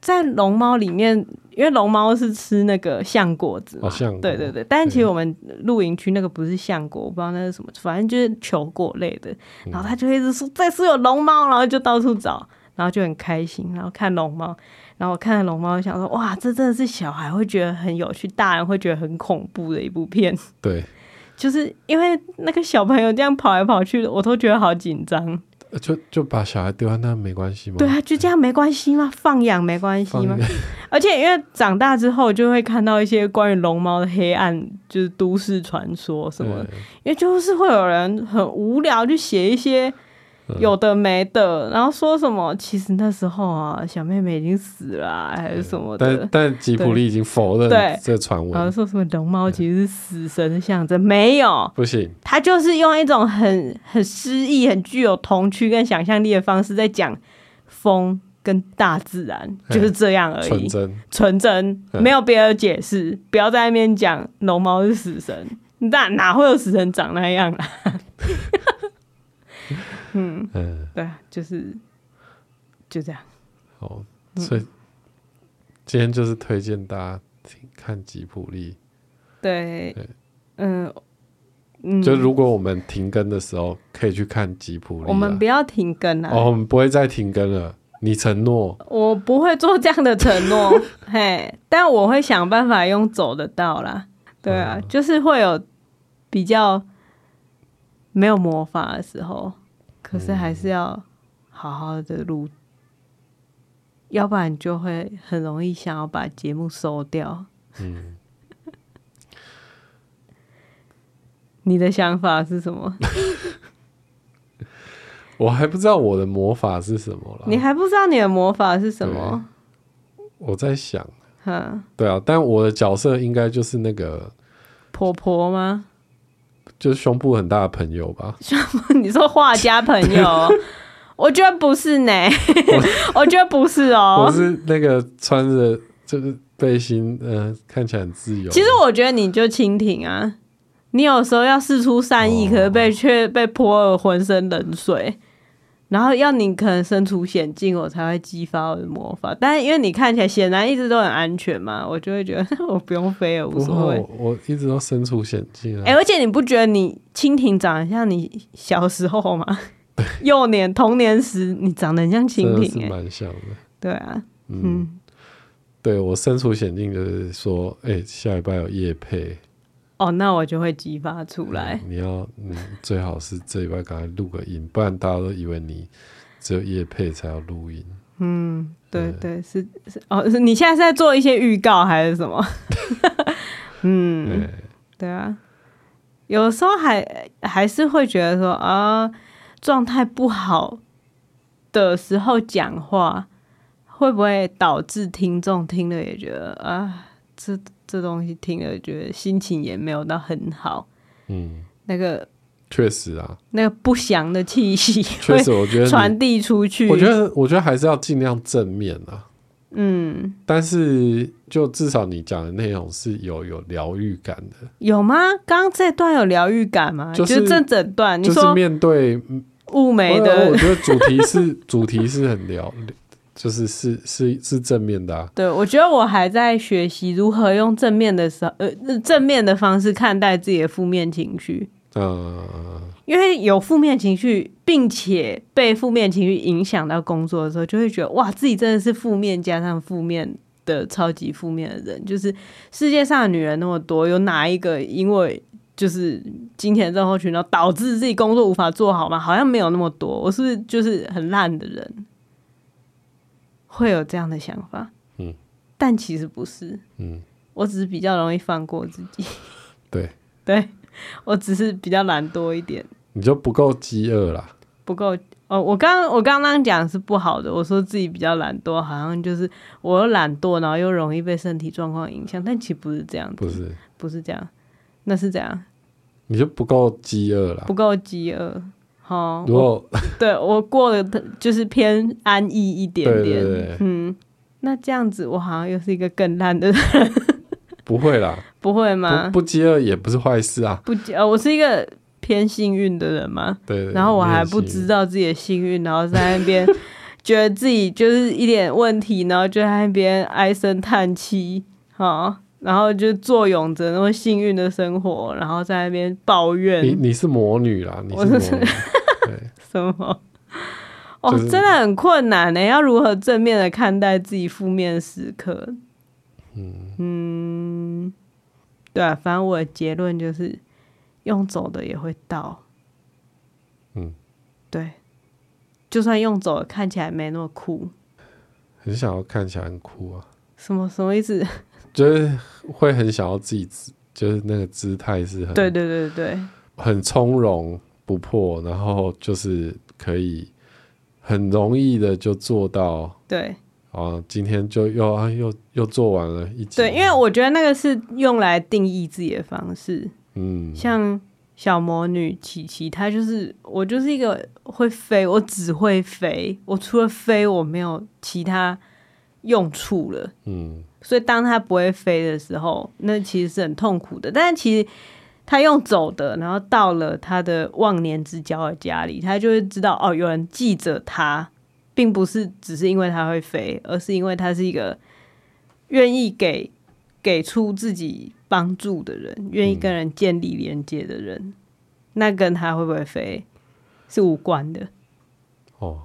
在龙猫里面，因为龙猫是吃那个橡果子嘛，哦、对对对。但是其实我们露营区那个不是橡果，我不知道那是什么，反正就是球果类的。然后他就一直说这是有龙猫，然后就到处找，然后就很开心，然后看龙猫。然后我看了龙猫，想说哇，这真的是小孩会觉得很有趣，大人会觉得很恐怖的一部片。对，就是因为那个小朋友这样跑来跑去的，我都觉得好紧张。就就把小孩丢在那没关系吗？对啊，就这样没关系吗？放养没关系吗？而且因为长大之后就会看到一些关于龙猫的黑暗，就是都市传说什么，因为就是会有人很无聊就写一些。有的没的，然后说什么？其实那时候啊，小妹妹已经死了，啊，还是什么的？但但吉普力已经否认这传闻。然后说什么龙猫其实是死神的象征？没有，不行。他就是用一种很很诗意、很具有童趣跟想象力的方式在讲风跟大自然，就是这样而已。纯真，纯真，没有别的解释。不要在那边讲龙猫是死神，那哪会有死神长那样啦？嗯嗯，对，就是就这样。哦，所以今天就是推荐大家听看吉普力。对，对，嗯，就如果我们停更的时候，可以去看吉普力。我们不要停更啊！哦，我们不会再停更了。你承诺？我不会做这样的承诺。嘿，但我会想办法用走得到啦。对啊，嗯，就是会有比较没有魔法的时候。可是还是要好好的录，嗯，要不然就会很容易想要把节目收掉。嗯，你的想法是什么？我还不知道我的魔法是什么了。你还不知道你的魔法是什么？我在想，对啊，但我的角色应该就是那个婆婆吗？就是胸部很大的朋友吧？胸部？你说画家朋友？我觉得不是呢，我，觉得不是哦。我是那个穿着就是背心，嗯、呃，看起来很自由。其实我觉得你就蜻蜓啊，你有时候要试出善意，哦、可是被却被泼了浑身冷水。然后要你可能身处险境，我才会激发我的魔法。但是因为你看起来显然一直都很安全嘛，我就会觉得 我不用飞了，无所谓。我一直都身处险境啊。哎、欸，而且你不觉得你蜻蜓长得像你小时候吗？幼年童年时你长得很像蜻蜓、欸，蛮像的。对啊，嗯，嗯对我身处险境就是说，哎、欸，下礼拜有夜配。哦，那我就会激发出来。嗯、你要，你最好是这一拜赶快录个音，不然大家都以为你只有夜配才要录音。嗯，对对，对，是是哦，是你现在是在做一些预告还是什么？嗯 对，对啊，有时候还还是会觉得说啊，状态不好的时候讲话，会不会导致听众听了也觉得啊，这。这东西听了，觉得心情也没有到很好。嗯，那个确实啊，那个不祥的气息，确实我觉得传递出去。我觉得，我觉得还是要尽量正面啊。嗯，但是就至少你讲的内容是有有疗愈感的，有吗？刚刚这段有疗愈感吗？就是这整段，你说面对雾眉的，我觉得主题是 主题是很疗。就是是是是正面的啊，对，我觉得我还在学习如何用正面的时候，呃，正面的方式看待自己的负面情绪。嗯，因为有负面情绪，并且被负面情绪影响到工作的时候，就会觉得哇，自己真的是负面加上负面的超级负面的人。就是世界上的女人那么多，有哪一个因为就是金钱症候群，然后导致自己工作无法做好吗？好像没有那么多。我是不是就是很烂的人？会有这样的想法，嗯，但其实不是，嗯，我只是比较容易放过自己，对，对，我只是比较懒惰一点，你就不够饥饿啦，不够哦，我刚我刚刚讲是不好的，我说自己比较懒惰，好像就是我又懒惰，然后又容易被身体状况影响，但其实不是这样子，不是，不是这样，那是这样，你就不够饥饿啦，不够饥饿。哦，如果我对我过得就是偏安逸一点点，对对对，嗯，那这样子我好像又是一个更烂的人，不会啦，不会吗？不饥饿也不是坏事啊，不饥饿，我是一个偏幸运的人嘛，对，然后我还不知道自己的幸运，然后在那边觉得自己就是一点问题，然后就在那边唉声叹气，好，然后就坐拥着那么幸运的生活，然后在那边抱怨，你你是魔女啦，你是魔女。什么？哦，就是、真的很困难呢。要如何正面的看待自己负面的时刻？嗯嗯，对啊，反正我的结论就是，用走的也会到。嗯，对，就算用走了，看起来没那么酷。很想要看起来很酷啊？什么什么意思？就是会很想要自己，就是那个姿态是很对对对对，很从容不破，然后就是可以很容易的就做到。对啊，今天就又啊又又做完了一集。对，因为我觉得那个是用来定义自己的方式。嗯，像。小魔女琪琪，她就是我，就是一个会飞，我只会飞，我除了飞，我没有其他用处了。嗯，所以当她不会飞的时候，那其实是很痛苦的。但是其实她用走的，然后到了他的忘年之交的家里，他就会知道哦，有人记着他，并不是只是因为他会飞，而是因为他是一个愿意给给出自己。帮助的人，愿意跟人建立连接的人，嗯，那跟他会不会飞是无关的。哦，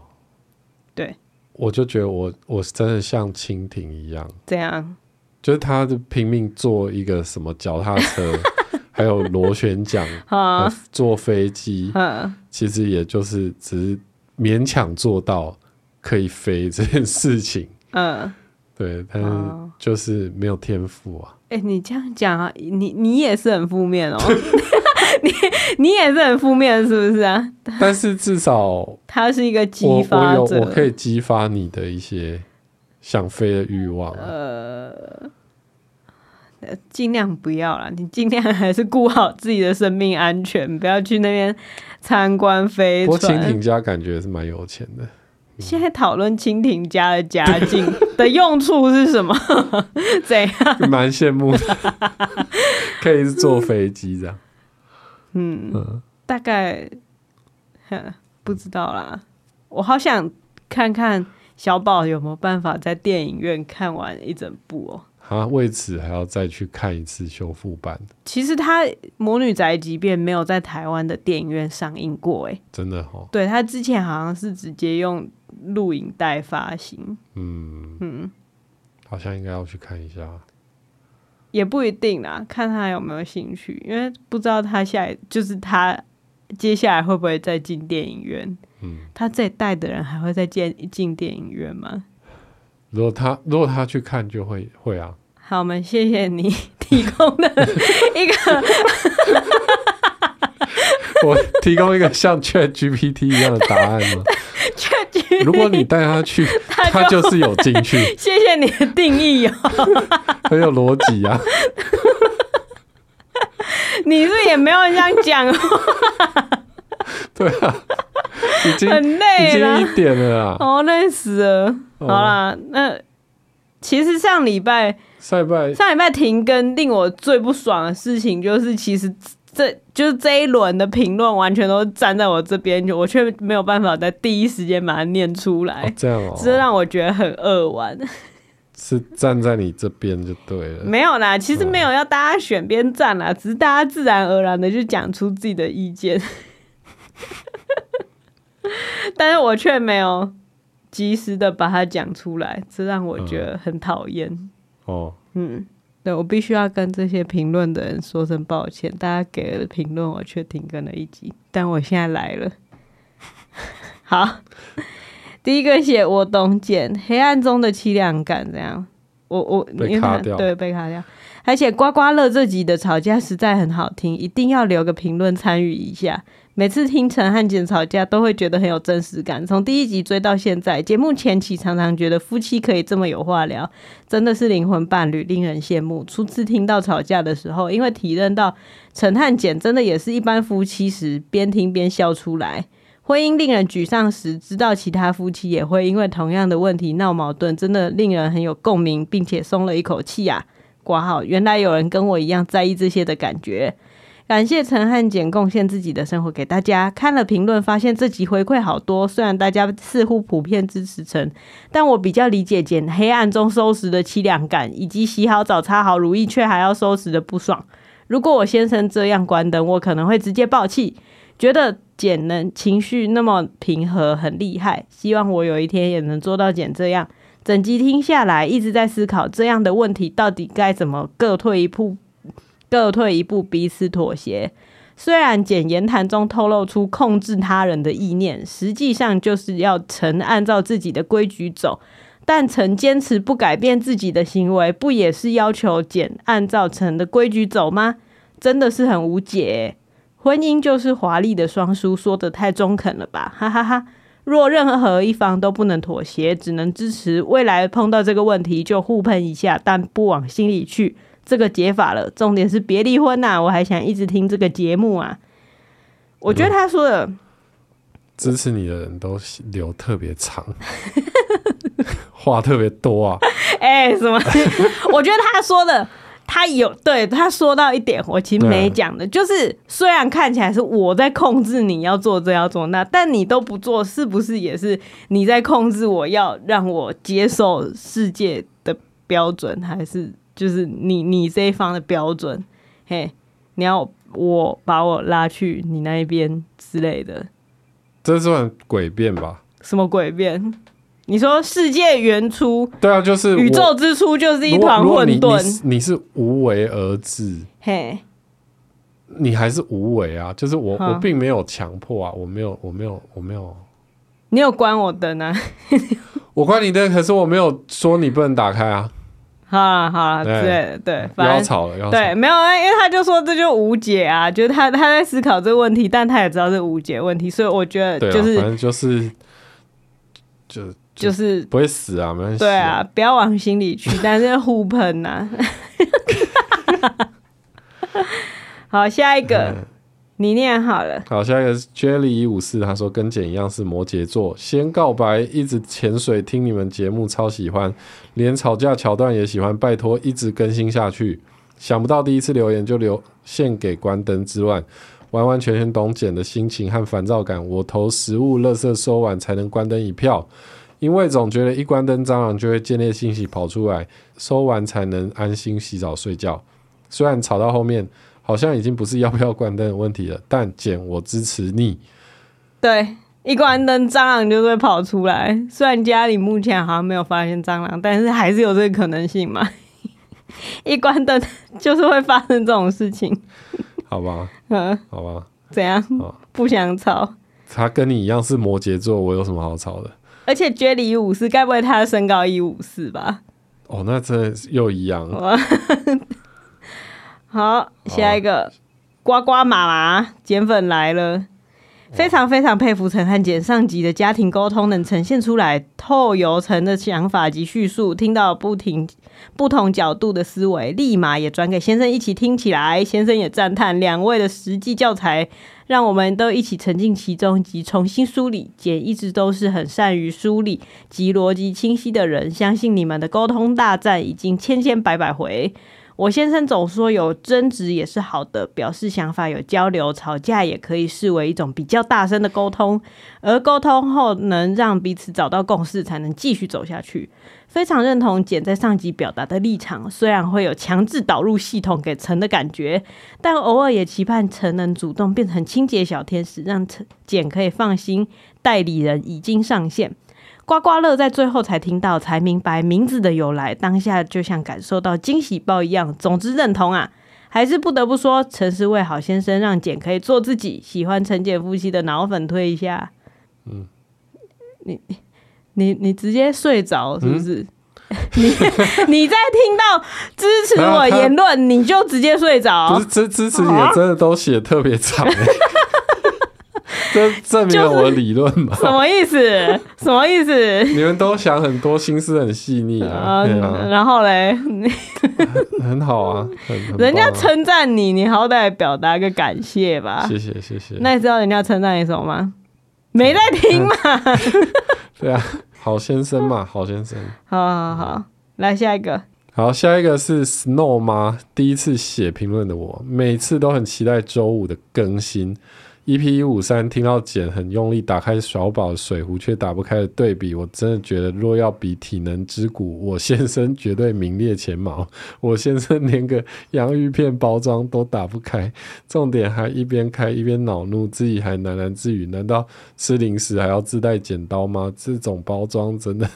对，我就觉得我我是真的像蜻蜓一样，这样，就是他就拼命做一个什么脚踏车，还有螺旋桨 啊，坐飞机，其实也就是只是勉强做到可以飞这件事情。嗯，对，但是就是没有天赋啊。哎、欸，你这样讲啊，你你也是很负面哦，你你也是很负面，是不是啊？但是至少它是一个激发者，我，可以激发你的一些想飞的欲望。呃，尽量不要啦，你尽量还是顾好自己的生命安全，不要去那边参观飞船。不过蜻蜓家感觉是蛮有钱的。现在讨论蜻蜓家的家境 的用处是什么？怎样？蛮羡慕的，可以是坐飞机这样。嗯，嗯，大概不知道啦。我好想看看小宝有没有办法在电影院看完一整部哦。他为此还要再去看一次修复版。其实他《魔女宅急便》没有在台湾的电影院上映过，哎，真的哦。对，他之前好像是直接用录影带发行。嗯嗯，好像应该要去看一下。也不一定啦，看他有没有兴趣，因为不知道他下来就是他接下来会不会再进电影院。嗯，他这一代的人还会再进进电影院吗？如果他如果他去看就会会啊。好，我们谢谢你 提供的 一个，我提供一个像 Chat GPT 一样的答案吗如果你带他去他，他就是有进去。谢谢你的定义哦，很有逻辑啊。你是也没有这样讲？对啊，已经很累了，已经一点了啊，哦，累死了。好啦，那其实上礼拜、上礼拜、上礼拜停更，令我最不爽的事情就是，其实这就是这一轮的评论完全都站在我这边，就我却没有办法在第一时间把它念出来。哦、这样哦，这让我觉得很扼腕。是站在你这边就对了。没有啦，其实没有要大家选边站啦，只是大家自然而然的就讲出自己的意见。但是我却没有。及时的把它讲出来，这让我觉得很讨厌。哦，嗯，对，我必须要跟这些评论的人说声抱歉，大家给了评论，我却停更了一集。但我现在来了，好，第一个写我懂简，黑暗中的凄凉感，这样，我我被卡掉，对，被卡掉。而且刮刮乐这集的吵架实在很好听，一定要留个评论参与一下。每次听陈汉简吵架，都会觉得很有真实感。从第一集追到现在，节目前期常常觉得夫妻可以这么有话聊，真的是灵魂伴侣，令人羡慕。初次听到吵架的时候，因为体认到陈汉简真的也是一般夫妻时，边听边笑出来。婚姻令人沮丧时，知道其他夫妻也会因为同样的问题闹矛盾，真的令人很有共鸣，并且松了一口气啊！挂号，原来有人跟我一样在意这些的感觉。感谢陈汉简贡献自己的生活给大家。看了评论，发现这集回馈好多。虽然大家似乎普遍支持陈，但我比较理解简黑暗中收拾的凄凉感，以及洗好澡、擦好乳液却还要收拾的不爽。如果我先生这样关灯，我可能会直接爆气。觉得简能情绪那么平和，很厉害。希望我有一天也能做到简这样。整集听下来，一直在思考这样的问题到底该怎么各退一步。各退一步，彼此妥协。虽然简言谈中透露出控制他人的意念，实际上就是要陈按照自己的规矩走。但陈坚持不改变自己的行为，不也是要求简按照陈的规矩走吗？真的是很无解。婚姻就是华丽的双输，说得太中肯了吧？哈哈哈。若任何一方都不能妥协，只能支持未来碰到这个问题就互喷一下，但不往心里去，这个解法了。重点是别离婚呐、啊！我还想一直听这个节目啊。我觉得他说的、嗯、支持你的人都留特别长。话特别多啊！哎、欸，什么？我觉得他说的，他有对他说到一点，我其实没讲的，就是虽然看起来是我在控制你要做这要做那，但你都不做，是不是也是你在控制我要让我接受世界的标准，还是就是你你这一方的标准？嘿，你要我把我拉去你那一边之类的，这算诡辩吧？什么诡辩？你说世界原初，对啊，就是宇宙之初就是一团混沌。你是无为而治，嘿，你还是无为啊？就是我，我并没有强迫啊，我没有，我没有，我没有。你有关我灯啊？我关你灯，可是我没有说你不能打开啊。好了好了，对对，不要吵了，要对，没有啊，因为他就说这就无解啊，就是他他在思考这个问题，但他也知道是无解问题，所以我觉得就是反正就是就。就是不会死啊，没关系。对啊，不要往心里去，但是互喷呐。好，下一个、嗯、你念好了。好，下一个是 Jelly 一五四，他说跟简一样是摩羯座，先告白，一直潜水听你们节目，超喜欢，连吵架桥段也喜欢，拜托一直更新下去。想不到第一次留言就留献给关灯之乱，完完全全懂简的心情和烦躁感。我投食物垃圾收完才能关灯一票。因为总觉得一关灯，蟑螂就会建立信息跑出来，收完才能安心洗澡睡觉。虽然吵到后面，好像已经不是要不要关灯的问题了，但简我支持你。对，一关灯，蟑螂就会跑出来。虽然家里目前好像没有发现蟑螂，但是还是有这个可能性嘛。一关灯就是会发生这种事情。好吧，嗯，好吧。怎样？不想吵？他跟你一样是摩羯座，我有什么好吵的？而且 Jelly 一五四，该不会他的身高一五四吧？哦，那这又一样。好，下一个呱呱妈妈减粉来了，非常非常佩服陈汉简上集的家庭沟通能呈现出来透由陈的想法及叙述，听到不停不同角度的思维，立马也转给先生一起听起来。先生也赞叹两位的实际教材。让我们都一起沉浸其中及重新梳理。简一直都是很善于梳理及逻辑清晰的人，相信你们的沟通大战已经千千百百回。我先生总说有争执也是好的，表示想法有交流，吵架也可以视为一种比较大声的沟通，而沟通后能让彼此找到共识，才能继续走下去。非常认同简在上集表达的立场，虽然会有强制导入系统给陈的感觉，但偶尔也期盼陈能主动变成清洁小天使，让陈简可以放心。代理人已经上线，刮刮乐在最后才听到，才明白名字的由来，当下就像感受到惊喜包一样。总之认同啊，还是不得不说，陈思卫好先生，让简可以做自己。喜欢陈简夫妻的脑粉推一下，嗯，你。你你直接睡着是不是？嗯、你你在听到支持我言论，你就直接睡着？不是支支持你的，真的都写特别长，这证明了我的理论嘛？什么意思？什么意思？你们都想很多，心思很细腻啊。然后嘞，很好啊，很 啊人家称赞你，你好歹表达个感谢吧。谢谢谢谢。那你知道人家称赞你什么吗？没在听嘛？对啊，好先生嘛，好先生。好好好，来下一个。好，下一个是 Snow 妈，第一次写评论的我，每次都很期待周五的更新。EP 一五三听到简很用力打开小宝水壶却打不开的对比，我真的觉得若要比体能之谷，我先生绝对名列前茅。我先生连个洋芋片包装都打不开，重点还一边开一边恼怒，自己还喃喃自语：难道吃零食还要自带剪刀吗？这种包装真的。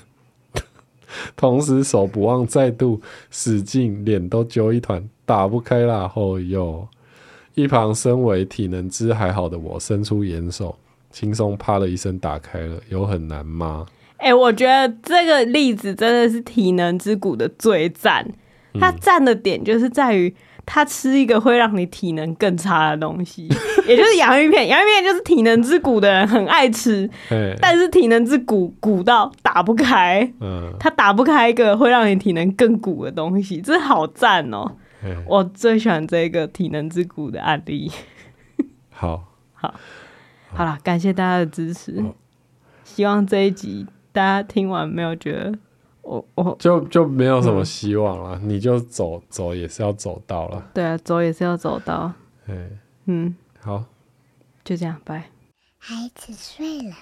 同时手不忘再度使劲，脸都揪一团，打不开啦！后、哦、哟。一旁身为体能之还好的我，伸出援手，轻松啪的一声打开了。有很难吗？哎、欸，我觉得这个例子真的是体能之谷的最赞。它赞的点就是在于，它吃一个会让你体能更差的东西，也就是洋芋片。洋芋片就是体能之谷的人很爱吃，但是体能之谷鼓到打不开。嗯，他打不开一个会让你体能更鼓的东西，这好赞哦。我最喜欢这个体能之谷的案例。好，好，好了，感谢大家的支持。希望这一集大家听完没有觉得我我就就没有什么希望了。嗯、你就走走也是要走到了。对啊，走也是要走到。嗯，嗯，好，就这样，拜。孩子睡了。